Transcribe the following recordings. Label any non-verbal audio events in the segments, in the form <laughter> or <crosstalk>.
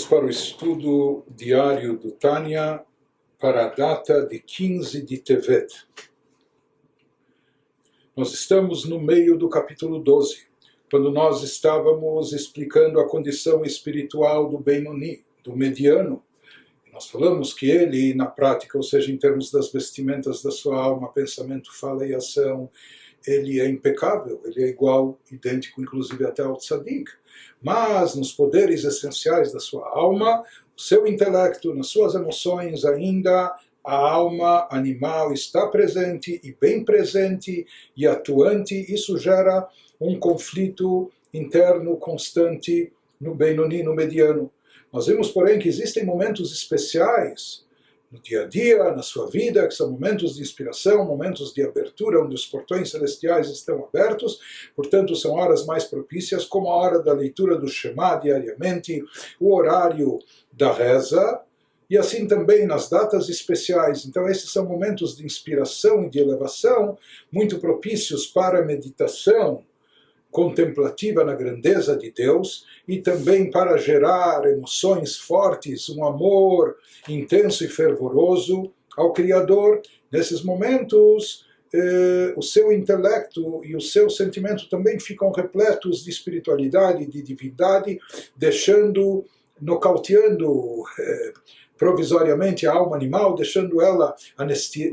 Vamos para o estudo diário do Tânia para a data de 15 de Tevet. Nós estamos no meio do capítulo 12, quando nós estávamos explicando a condição espiritual do Benoni, do mediano. Nós falamos que ele, na prática, ou seja, em termos das vestimentas da sua alma, pensamento, fala e ação, ele é impecável, ele é igual, idêntico, inclusive até ao tzadik. Mas nos poderes essenciais da sua alma, o seu intelecto, nas suas emoções, ainda a alma animal está presente e bem presente e atuante. Isso gera um conflito interno constante no Benoni, no mediano. Nós vemos, porém, que existem momentos especiais no dia a dia, na sua vida, que são momentos de inspiração, momentos de abertura, onde os portões celestiais estão abertos, portanto, são horas mais propícias, como a hora da leitura do Shema diariamente, o horário da reza, e assim também nas datas especiais. Então, esses são momentos de inspiração e de elevação muito propícios para a meditação contemplativa na grandeza de Deus e também para gerar emoções fortes, um amor intenso e fervoroso ao Criador. Nesses momentos, eh, o seu intelecto e o seu sentimento também ficam repletos de espiritualidade, de divindade, deixando, nocauteando. Eh, provisoriamente a alma animal, deixando ela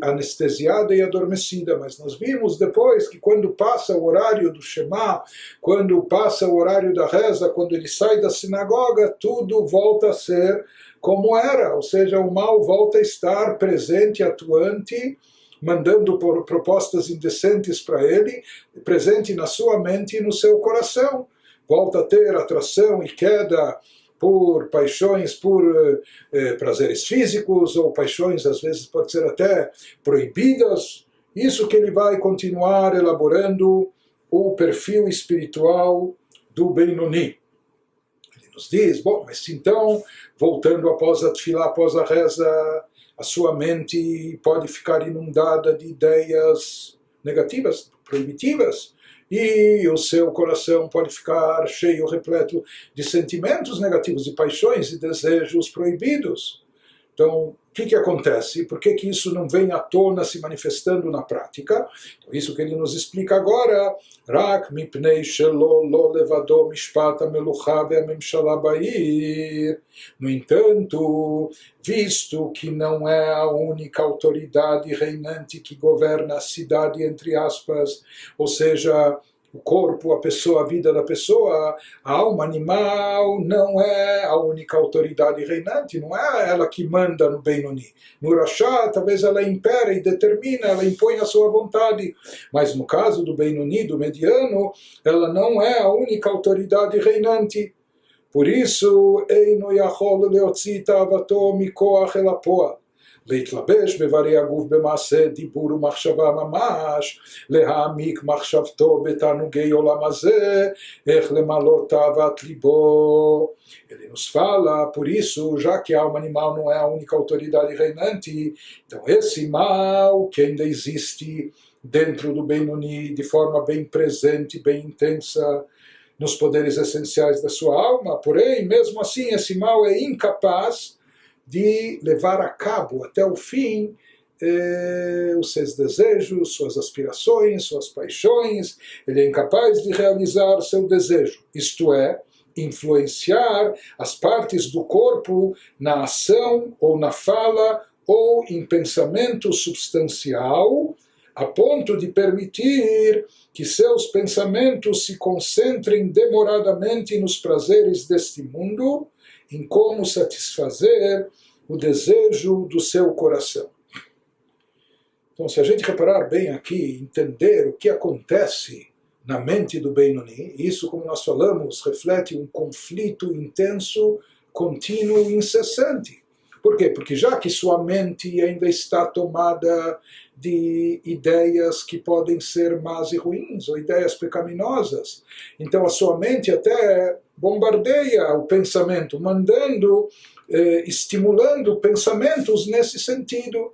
anestesiada e adormecida. Mas nós vimos depois que quando passa o horário do Shema, quando passa o horário da reza, quando ele sai da sinagoga, tudo volta a ser como era, ou seja, o mal volta a estar presente, atuante, mandando propostas indecentes para ele, presente na sua mente e no seu coração. Volta a ter atração e queda por paixões, por eh, eh, prazeres físicos, ou paixões às vezes pode ser até proibidas. Isso que ele vai continuar elaborando o perfil espiritual do Benoni. Ele nos diz, bom, mas então, voltando após a tefilá, após a reza, a sua mente pode ficar inundada de ideias negativas, proibitivas, e o seu coração pode ficar cheio, repleto de sentimentos negativos, de paixões e desejos proibidos. Então, que, que acontece? Por que, que isso não vem à tona se manifestando na prática? Então, isso que ele nos explica agora. Rak mipnei shelo lo levado mishpata. No entanto, visto que não é a única autoridade reinante que governa a cidade, entre aspas, ou seja, o corpo, a pessoa, a vida da pessoa, a alma animal não é a única autoridade reinante, não é ela que manda no Benoni. No Rashá, talvez ela impera e determina, ela impõe a sua vontade, mas no caso do Benoni, do mediano, ela não é a única autoridade reinante. Por isso, Eino Yachol Leotzi Tavato Mikoach Elapoa. להתלבש באיברי הגוף במעשה דיבור ומחשבה ממש, להעמיק מחשבתו בתענוגי עולם הזה, איך למלא תאוות ליבו. Ele nos fala, por isso, já que a alma animal não é a única autoridade reinante, então esse mal que ainda existe dentro do Benoni de forma bem presente, bem intensa, nos poderes essenciais da sua alma, porém, mesmo assim, esse mal é incapaz de levar a cabo até o fim eh, os seus desejos, suas aspirações, suas paixões. Ele é incapaz de realizar seu desejo, isto é, influenciar as partes do corpo na ação ou na fala ou em pensamento substancial, a ponto de permitir que seus pensamentos se concentrem demoradamente nos prazeres deste mundo em como satisfazer o desejo do seu coração. Então, se a gente reparar bem aqui, entender o que acontece na mente do Benoni, isso, como nós falamos, reflete um conflito intenso, contínuo incessante. Por quê? Porque já que sua mente ainda está tomada de ideias que podem ser más e ruins, ou ideias pecaminosas, então a sua mente até bombardeia o pensamento, mandando, eh, estimulando pensamentos nesse sentido.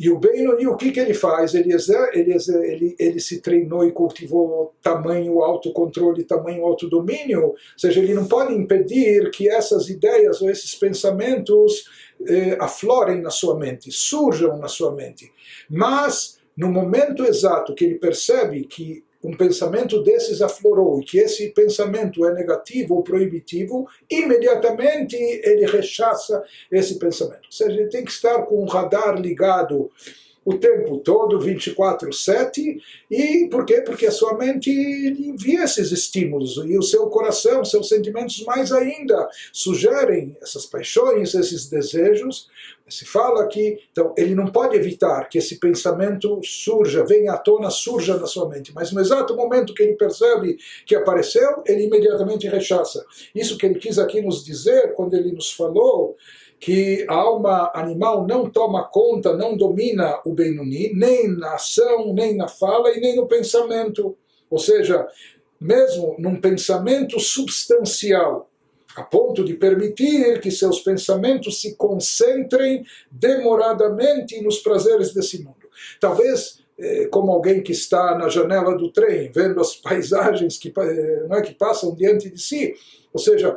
E o Benoni, o que, que ele faz? Ele, ele, ele, ele se treinou e cultivou tamanho autocontrole, tamanho autodomínio, ou seja, ele não pode impedir que essas ideias ou esses pensamentos eh, aflorem na sua mente, surjam na sua mente. Mas, no momento exato que ele percebe que um pensamento desses aflorou e que esse pensamento é negativo ou proibitivo, imediatamente ele rechaça esse pensamento. Ou seja, ele tem que estar com o radar ligado o tempo todo, 24/7, e por quê? Porque a sua mente envia esses estímulos e o seu coração, seus sentimentos mais ainda sugerem essas paixões, esses desejos. Se fala que então ele não pode evitar que esse pensamento surja, venha à tona, surja na sua mente, mas no exato momento que ele percebe que apareceu, ele imediatamente rechaça. Isso que ele quis aqui nos dizer quando ele nos falou que a alma animal não toma conta, não domina o Benuni, nem na ação, nem na fala e nem no pensamento. Ou seja, mesmo num pensamento substancial, a ponto de permitir que seus pensamentos se concentrem demoradamente nos prazeres desse mundo. Talvez eh, como alguém que está na janela do trem, vendo as <laughs> paisagens que, eh, não é, que passam diante de si, ou seja,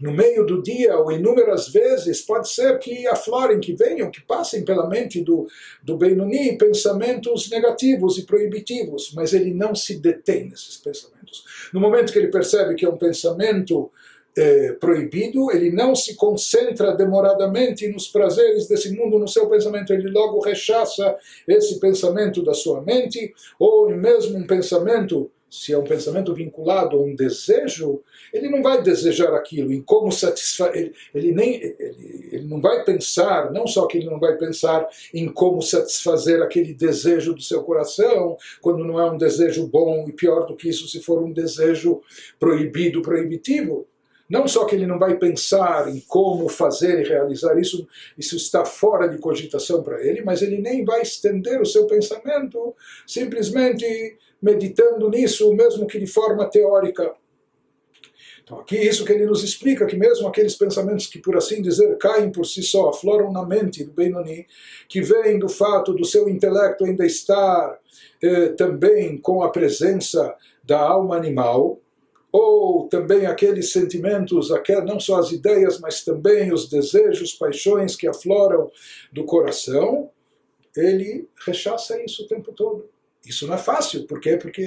no meio do dia ou inúmeras vezes, pode ser que aflorem, que venham, que passem pela mente do, do Benoni pensamentos negativos e proibitivos, mas ele não se detém nesses pensamentos. No momento que ele percebe que é um pensamento eh, proibido, ele não se concentra demoradamente nos prazeres desse mundo no seu pensamento, ele logo rechaça esse pensamento da sua mente, ou mesmo um pensamento se é um pensamento vinculado a um desejo, ele não vai desejar aquilo, em como satisfazer. Ele, nem, ele, ele não vai pensar, não só que ele não vai pensar em como satisfazer aquele desejo do seu coração, quando não é um desejo bom, e pior do que isso, se for um desejo proibido, proibitivo. Não só que ele não vai pensar em como fazer e realizar isso, isso está fora de cogitação para ele, mas ele nem vai estender o seu pensamento simplesmente meditando nisso, mesmo que de forma teórica. Então, aqui isso que ele nos explica, que mesmo aqueles pensamentos que, por assim dizer, caem por si só, afloram na mente do Benoni, que vêm do fato do seu intelecto ainda estar eh, também com a presença da alma animal, ou também aqueles sentimentos, não só as ideias, mas também os desejos, paixões que afloram do coração, ele rechaça isso o tempo todo. Isso não é fácil, por quê? Porque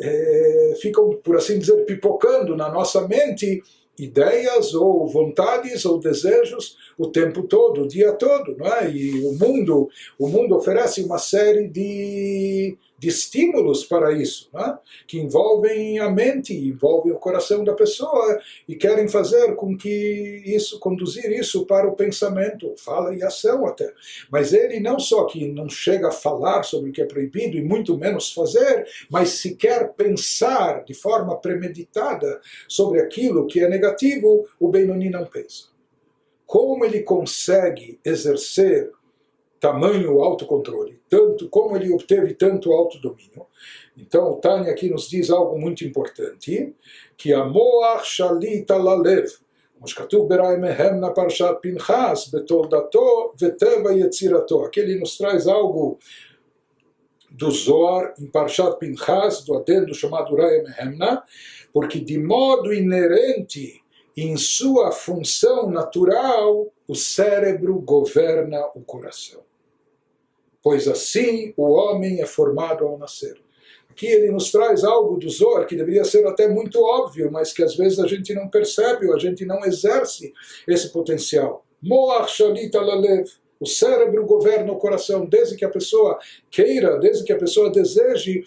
é, ficam, por assim dizer, pipocando na nossa mente ideias ou vontades ou desejos o tempo todo, o dia todo, não é? E o mundo, o mundo oferece uma série de de estímulos para isso, né? que envolvem a mente, envolvem o coração da pessoa e querem fazer com que isso, conduzir isso para o pensamento, fala e ação até. Mas ele não só que não chega a falar sobre o que é proibido e muito menos fazer, mas sequer pensar de forma premeditada sobre aquilo que é negativo, o Benoni não pensa. Como ele consegue exercer tamanho autocontrole, tanto como ele obteve tanto autodomínio. Então o Tânia aqui nos diz algo muito importante, que a Moach Shalita Lalev, כמו שכתוב בראי מהם פרשת פנחס, בתולדתו וטבע יצירתו. Aqui ele nos traz algo do Zohar em Parshat Pinchas, do adendo chamado Raya Mehemna, porque de modo inerente em sua função natural, o cérebro governa o coração pois assim o homem é formado ao nascer. Aqui ele nos traz algo do Zohar que deveria ser até muito óbvio, mas que às vezes a gente não percebe ou a gente não exerce esse potencial. Moach shalit alalev. O cérebro governa o coração, desde que a pessoa queira, desde que a pessoa deseje,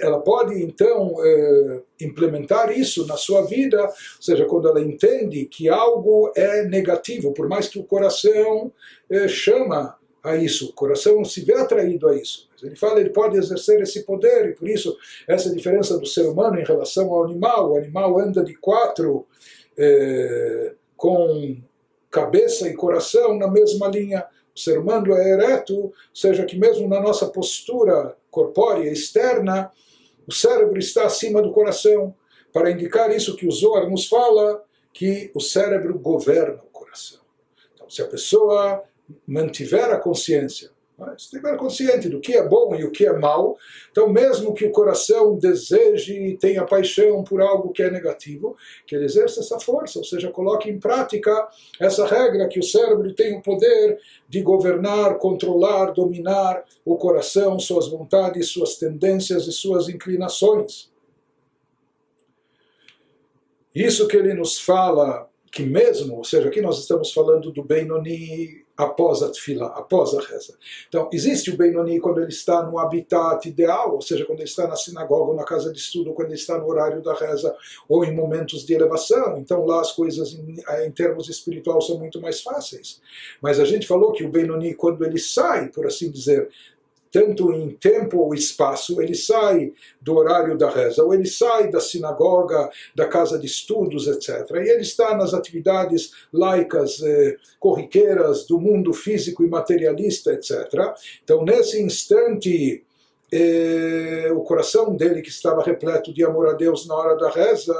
ela pode então eh, implementar isso na sua vida, ou seja, quando ela entende que algo é negativo, por mais que o coração eh, chama a isso, o coração se vê atraído a isso. Mas ele fala, ele pode exercer esse poder, e por isso essa diferença do ser humano em relação ao animal. O animal anda de quatro, é, com cabeça e coração na mesma linha. O ser humano é ereto, ou seja, que mesmo na nossa postura corpórea externa, o cérebro está acima do coração. Para indicar isso que o Zohar nos fala, que o cérebro governa o coração. Então, se a pessoa mantiver a consciência, Você tem que estar consciente do que é bom e o que é mal. Então, mesmo que o coração deseje e tenha paixão por algo que é negativo, que ele exerça essa força, ou seja, coloque em prática essa regra que o cérebro tem o poder de governar, controlar, dominar o coração, suas vontades, suas tendências e suas inclinações. Isso que ele nos fala que mesmo, ou seja, aqui nós estamos falando do Benoni após a tefila, após a reza. Então, existe o Benoni quando ele está no habitat ideal, ou seja, quando ele está na sinagoga ou na casa de estudo, quando ele está no horário da reza ou em momentos de elevação. Então, lá as coisas em, em termos espirituais são muito mais fáceis. Mas a gente falou que o Benoni, quando ele sai, por assim dizer, tanto em tempo ou espaço, ele sai do horário da reza, ou ele sai da sinagoga, da casa de estudos, etc. E ele está nas atividades laicas, eh, corriqueiras do mundo físico e materialista, etc. Então, nesse instante, eh, o coração dele que estava repleto de amor a Deus na hora da reza,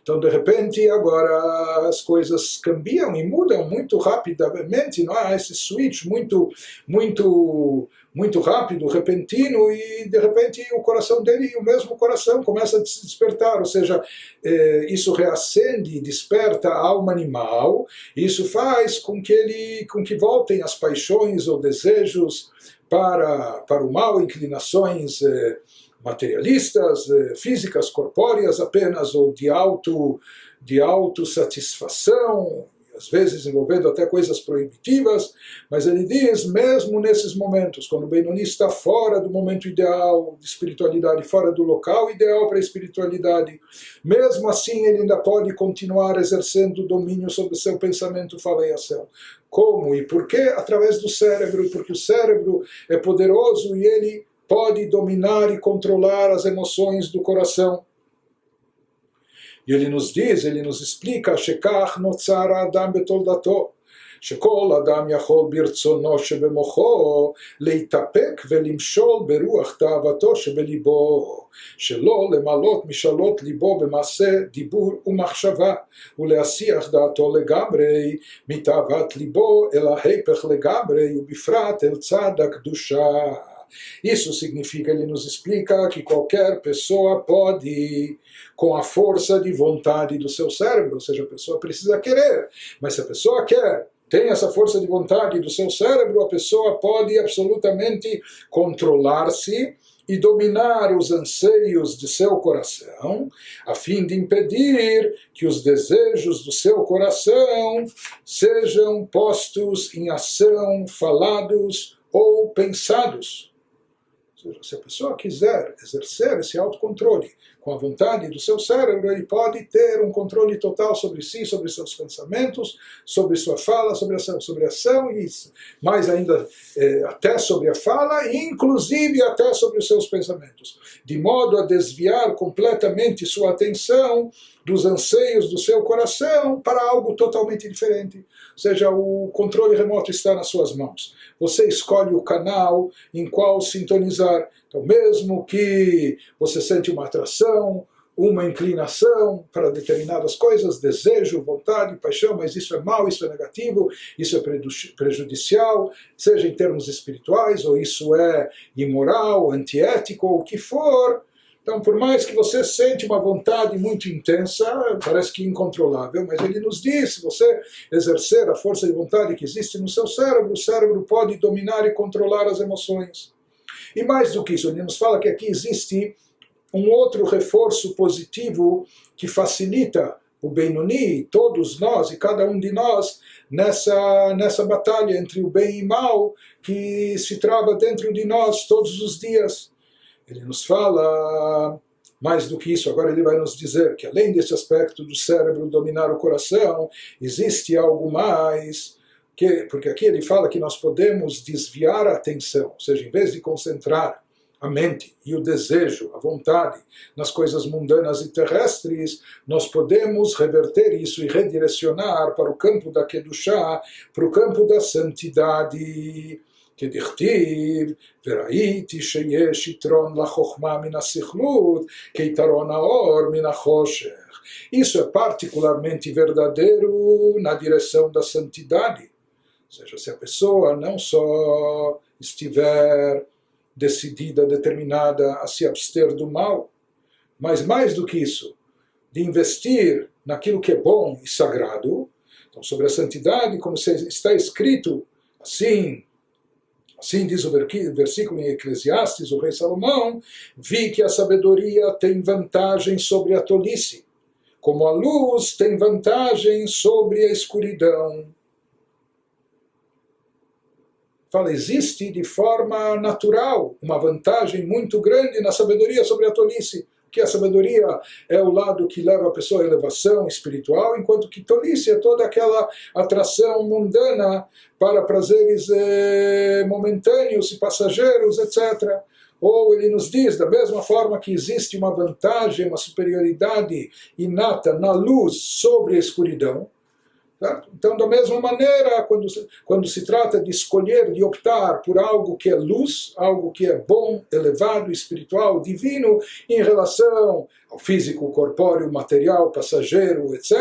então de repente agora as coisas cambiam e mudam muito rapidamente, não há esse switch muito muito muito rápido, repentino, e de repente o coração dele, o mesmo coração, começa a se despertar, ou seja, eh, isso reacende, desperta a alma animal, e isso faz com que ele, com que voltem as paixões ou desejos para, para o mal, inclinações eh, materialistas, eh, físicas, corpóreas apenas, ou de auto de autossatisfação, às vezes envolvendo até coisas proibitivas, mas ele diz, mesmo nesses momentos, quando o Benoni está fora do momento ideal de espiritualidade, fora do local ideal para a espiritualidade, mesmo assim ele ainda pode continuar exercendo domínio sobre seu pensamento, fala e ação. Como e por quê? Através do cérebro, porque o cérebro é poderoso e ele pode dominar e controlar as emoções do coração. E ele nos diz, ele nos explica, שכך נוצר האדם בתולדתו. שכל אדם יכול ברצונו שבמוחו להתאפק ולמשול ברוח תאוותו שבליבו, שלא למלות משאלות ליבו במעשה דיבור ומחשבה, ולהסיח דעתו לגמרי מתאוות ליבו אל ההפך לגמרי, ובפרט אל צד הקדושה. Isso significa, ele nos explica que qualquer pessoa pode, com a força de vontade do seu cérebro, ou seja, a pessoa precisa querer, mas se a pessoa quer, tem essa força de vontade do seu cérebro, a pessoa pode absolutamente controlar-se e dominar os anseios de seu coração, a fim de impedir que os desejos do seu coração sejam postos em ação, falados ou pensados se a pessoa quiser exercer esse autocontrole com a vontade do seu cérebro, ele pode ter um controle total sobre si, sobre seus pensamentos, sobre sua fala, sobre ação, sobre ação e mais ainda eh, até sobre a fala e inclusive até sobre os seus pensamentos, de modo a desviar completamente sua atenção dos anseios do seu coração para algo totalmente diferente. Ou seja, o controle remoto está nas suas mãos. Você escolhe o canal em qual sintonizar. Então, mesmo que você sente uma atração, uma inclinação para determinadas coisas, desejo, vontade, paixão, mas isso é mal, isso é negativo, isso é prejudicial, seja em termos espirituais, ou isso é imoral, antiético, ou o que for, então, por mais que você sente uma vontade muito intensa, parece que incontrolável, mas ele nos diz, se você exercer a força de vontade que existe no seu cérebro, o cérebro pode dominar e controlar as emoções. E mais do que isso, ele nos fala que aqui existe um outro reforço positivo que facilita o Benoni, todos nós e cada um de nós, nessa, nessa batalha entre o bem e o mal que se trava dentro de nós todos os dias. Ele nos fala mais do que isso, agora ele vai nos dizer que além desse aspecto do cérebro dominar o coração, existe algo mais, que, porque aqui ele fala que nós podemos desviar a atenção, ou seja, em vez de concentrar a mente e o desejo, a vontade nas coisas mundanas e terrestres, nós podemos reverter isso e redirecionar para o campo da Kedushá, para o campo da santidade. כדכתיב, וראיתי שיש יתרון לחוכמה מן הסכלות, כיתרון האור מן החושך. Isso é particularmente verdadeiro na direção da santidade. Ou seja, se a pessoa não só estiver decidida, determinada a se abster do mal, mas mais do que isso, de investir naquilo que é bom e sagrado. Então, sobre a santidade, como está escrito assim, assim diz o versículo em Eclesiastes, o rei Salomão, vi que a sabedoria tem vantagem sobre a tolice, como a luz tem vantagem sobre a escuridão fala, existe de forma natural uma vantagem muito grande na sabedoria sobre a tolice. Que a sabedoria é o lado que leva a pessoa à elevação espiritual, enquanto que tolice é toda aquela atração mundana para prazeres eh, momentâneos e passageiros, etc. Ou ele nos diz, da mesma forma que existe uma vantagem, uma superioridade inata na luz sobre a escuridão, Certo? Então, da mesma maneira, quando, quando se trata de escolher, de optar por algo que é luz, algo que é bom, elevado, espiritual, divino, em relação ao físico, corpóreo, material, passageiro, etc.,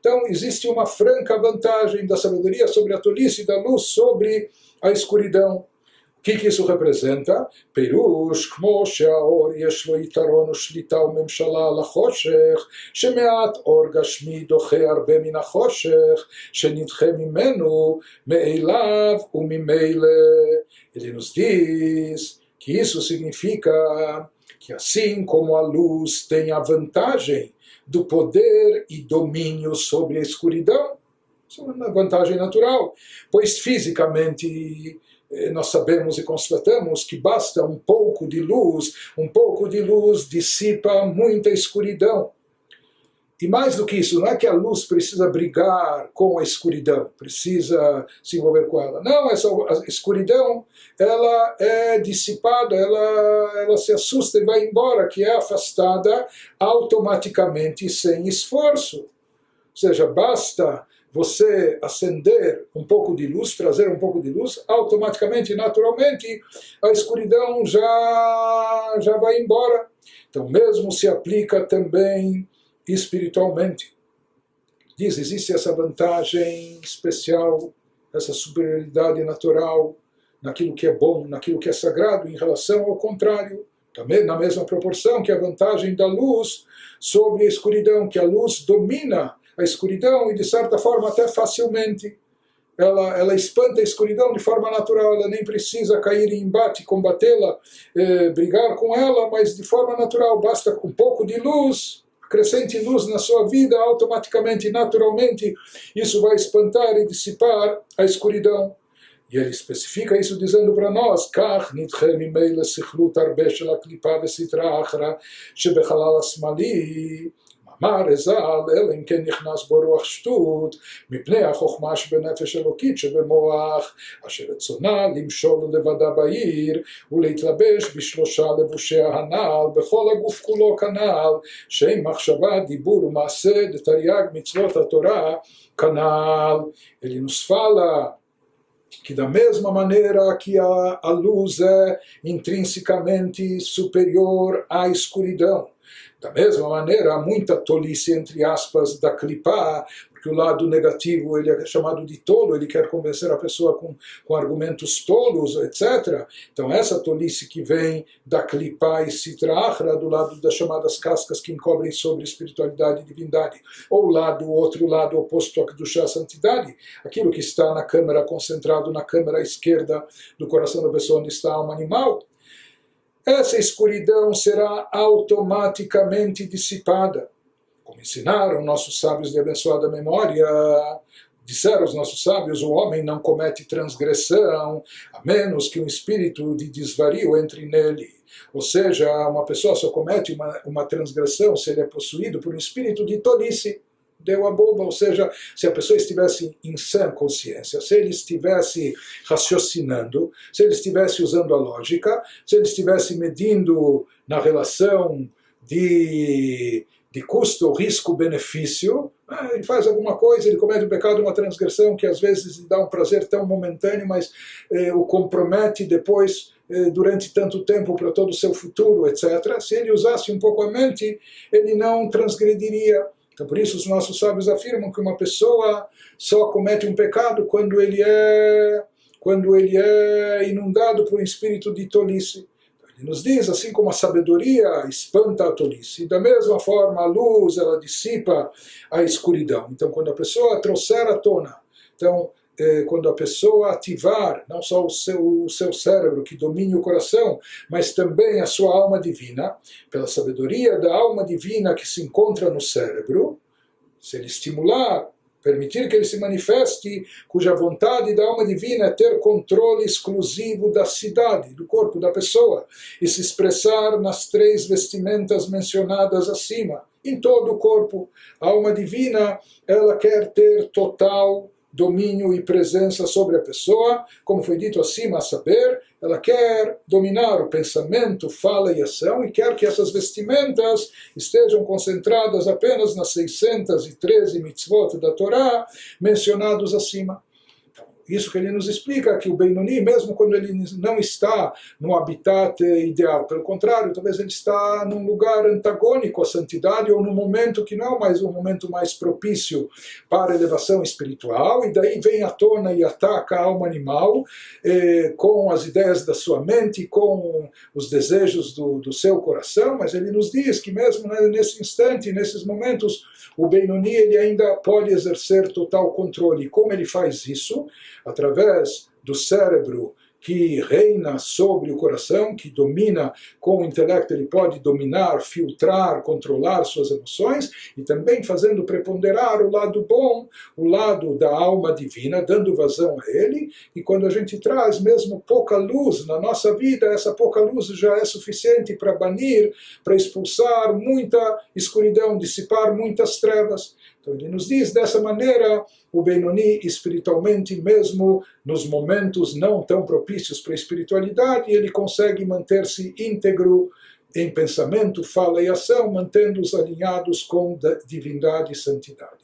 então existe uma franca vantagem da sabedoria sobre a tolice, da luz sobre a escuridão que, que isso representa? פירוש כמו שהאור יש לו יתרון ושליטה וממשלה על החושך, שמעט אור גשמי דוחה הרבה מן החושך, שנדחה ממנו מאליו וממילא. Ele nos diz que isso significa que assim como a luz tem a vantagem do poder e domínio sobre a escuridão, isso é uma vantagem natural, pois fisicamente eh, nós sabemos e constatamos que basta um pouco de luz, um pouco de luz dissipa muita escuridão. E mais do que isso, não é que a luz precisa brigar com a escuridão, precisa se envolver com ela. Não, essa escuridão ela é dissipada, ela, ela se assusta e vai embora, que é afastada automaticamente sem esforço. Ou seja, basta você acender um pouco de luz, trazer um pouco de luz, automaticamente, naturalmente, a escuridão já, já vai embora. Então, mesmo se aplica também espiritualmente. Diz, existe essa vantagem especial, essa superioridade natural naquilo que é bom, naquilo que é sagrado, em relação ao contrário, também na mesma proporção que a vantagem da luz sobre a escuridão, que a luz domina a escuridão e, de certa forma, até facilmente. Ela, ela espanta a escuridão de forma natural, ela nem precisa cair em embate, combatê-la, eh, brigar com ela, mas de forma natural, basta um pouco de luz, acrescente luz na sua vida, automaticamente, naturalmente, isso vai espantar e dissipar a escuridão. E ele especifica isso dizendo para nós, כך נדחה ממילא סכלות הרבה של הקליפה וסטרה האחרה שבחלל השמאלי אמר ז"ל, אלא אם כן נכנס בו רוח שטות, מפני החוכמה שבנפש אלוקית שבמוח, אשר רצונה למשול לבדה בעיר, ולהתלבש בשלושה לבושי הנעל, בכל הגוף כולו כנ"ל, שם מחשבה, דיבור ומעשה, דתרי"ג מצוות התורה, כנ"ל. Ele nos fala que da mesma maneira que a, a luz é intrinsecamente superior à escuridão, da mesma maneira, há muita tolice, entre aspas, da clipá, porque o lado negativo ele é chamado de tolo, ele quer convencer a pessoa com, com argumentos tolos, etc. Então, essa tolice que vem da clipá e citrahra, do lado das chamadas cascas que encobrem sobre espiritualidade e divindade, ou lado, outro lado oposto a Kedushá, santidade, aquilo que está na câmara, concentrado na câmara esquerda do coração da pessoa onde está a alma animal, essa escuridão será automaticamente dissipada. Como ensinaram nossos sábios de abençoada memória, disseram os nossos sábios, o homem não comete transgressão, a menos que um espírito de desvario entre nele. Ou seja, uma pessoa só comete uma, uma transgressão se ele é possuído por um espírito de tolice deu a boba, ou seja, se a pessoa estivesse em sã consciência, se ele estivesse raciocinando, se ele estivesse usando a lógica, se ele estivesse medindo na relação de, de custo, risco, benefício, ah, ele faz alguma coisa, ele comete um pecado, uma transgressão que às vezes lhe dá um prazer tão momentâneo, mas eh, o compromete depois eh, durante tanto tempo para todo o seu futuro, etc. Se ele usasse um pouco a mente, ele não transgrediria então, por isso, os nossos sábios afirmam que uma pessoa só comete um pecado quando ele é quando ele é inundado por um espírito de tolice. Ele nos diz, assim como a sabedoria espanta a tolice, da mesma forma a luz ela dissipa a escuridão. Então, quando a pessoa trouxer à tona, então, quando a pessoa ativar não só o seu, o seu cérebro que domine o coração, mas também a sua alma divina, pela sabedoria da alma divina que se encontra no cérebro, se ele estimular permitir que ele se manifeste, cuja vontade da alma divina é ter controle exclusivo da cidade, do corpo da pessoa, e se expressar nas três vestimentas mencionadas acima, em todo o corpo. A alma divina, ela quer ter total domínio e presença sobre a pessoa, como foi dito acima, a saber, ela quer dominar o pensamento, fala e ação e quer que essas vestimentas estejam concentradas apenas nas 613 mitzvot da Torá mencionados acima. Isso que ele nos explica que o Benoni, mesmo quando ele não está no habitat ideal, pelo contrário, talvez ele está num lugar antagônico à santidade ou num momento que não é mais um momento mais propício para a elevação espiritual, e daí vem à tona e ataca a alma animal eh, com as ideias da sua mente, com os desejos do, do seu coração, mas ele nos diz que mesmo nesse instante, nesses momentos, o Benoni ele ainda pode exercer total controle. Como ele faz isso? Através do cérebro que reina sobre o coração, que domina com o intelecto, ele pode dominar, filtrar, controlar suas emoções e também fazendo preponderar o lado bom, o lado da alma divina, dando vazão a ele. E quando a gente traz mesmo pouca luz na nossa vida, essa pouca luz já é suficiente para banir, para expulsar muita escuridão, dissipar muitas trevas. Então ele nos diz dessa maneira, o Benoni espiritualmente mesmo nos momentos não tão propícios para a espiritualidade, ele consegue manter-se íntegro em pensamento, fala e ação, mantendo-os alinhados com divindade e santidade.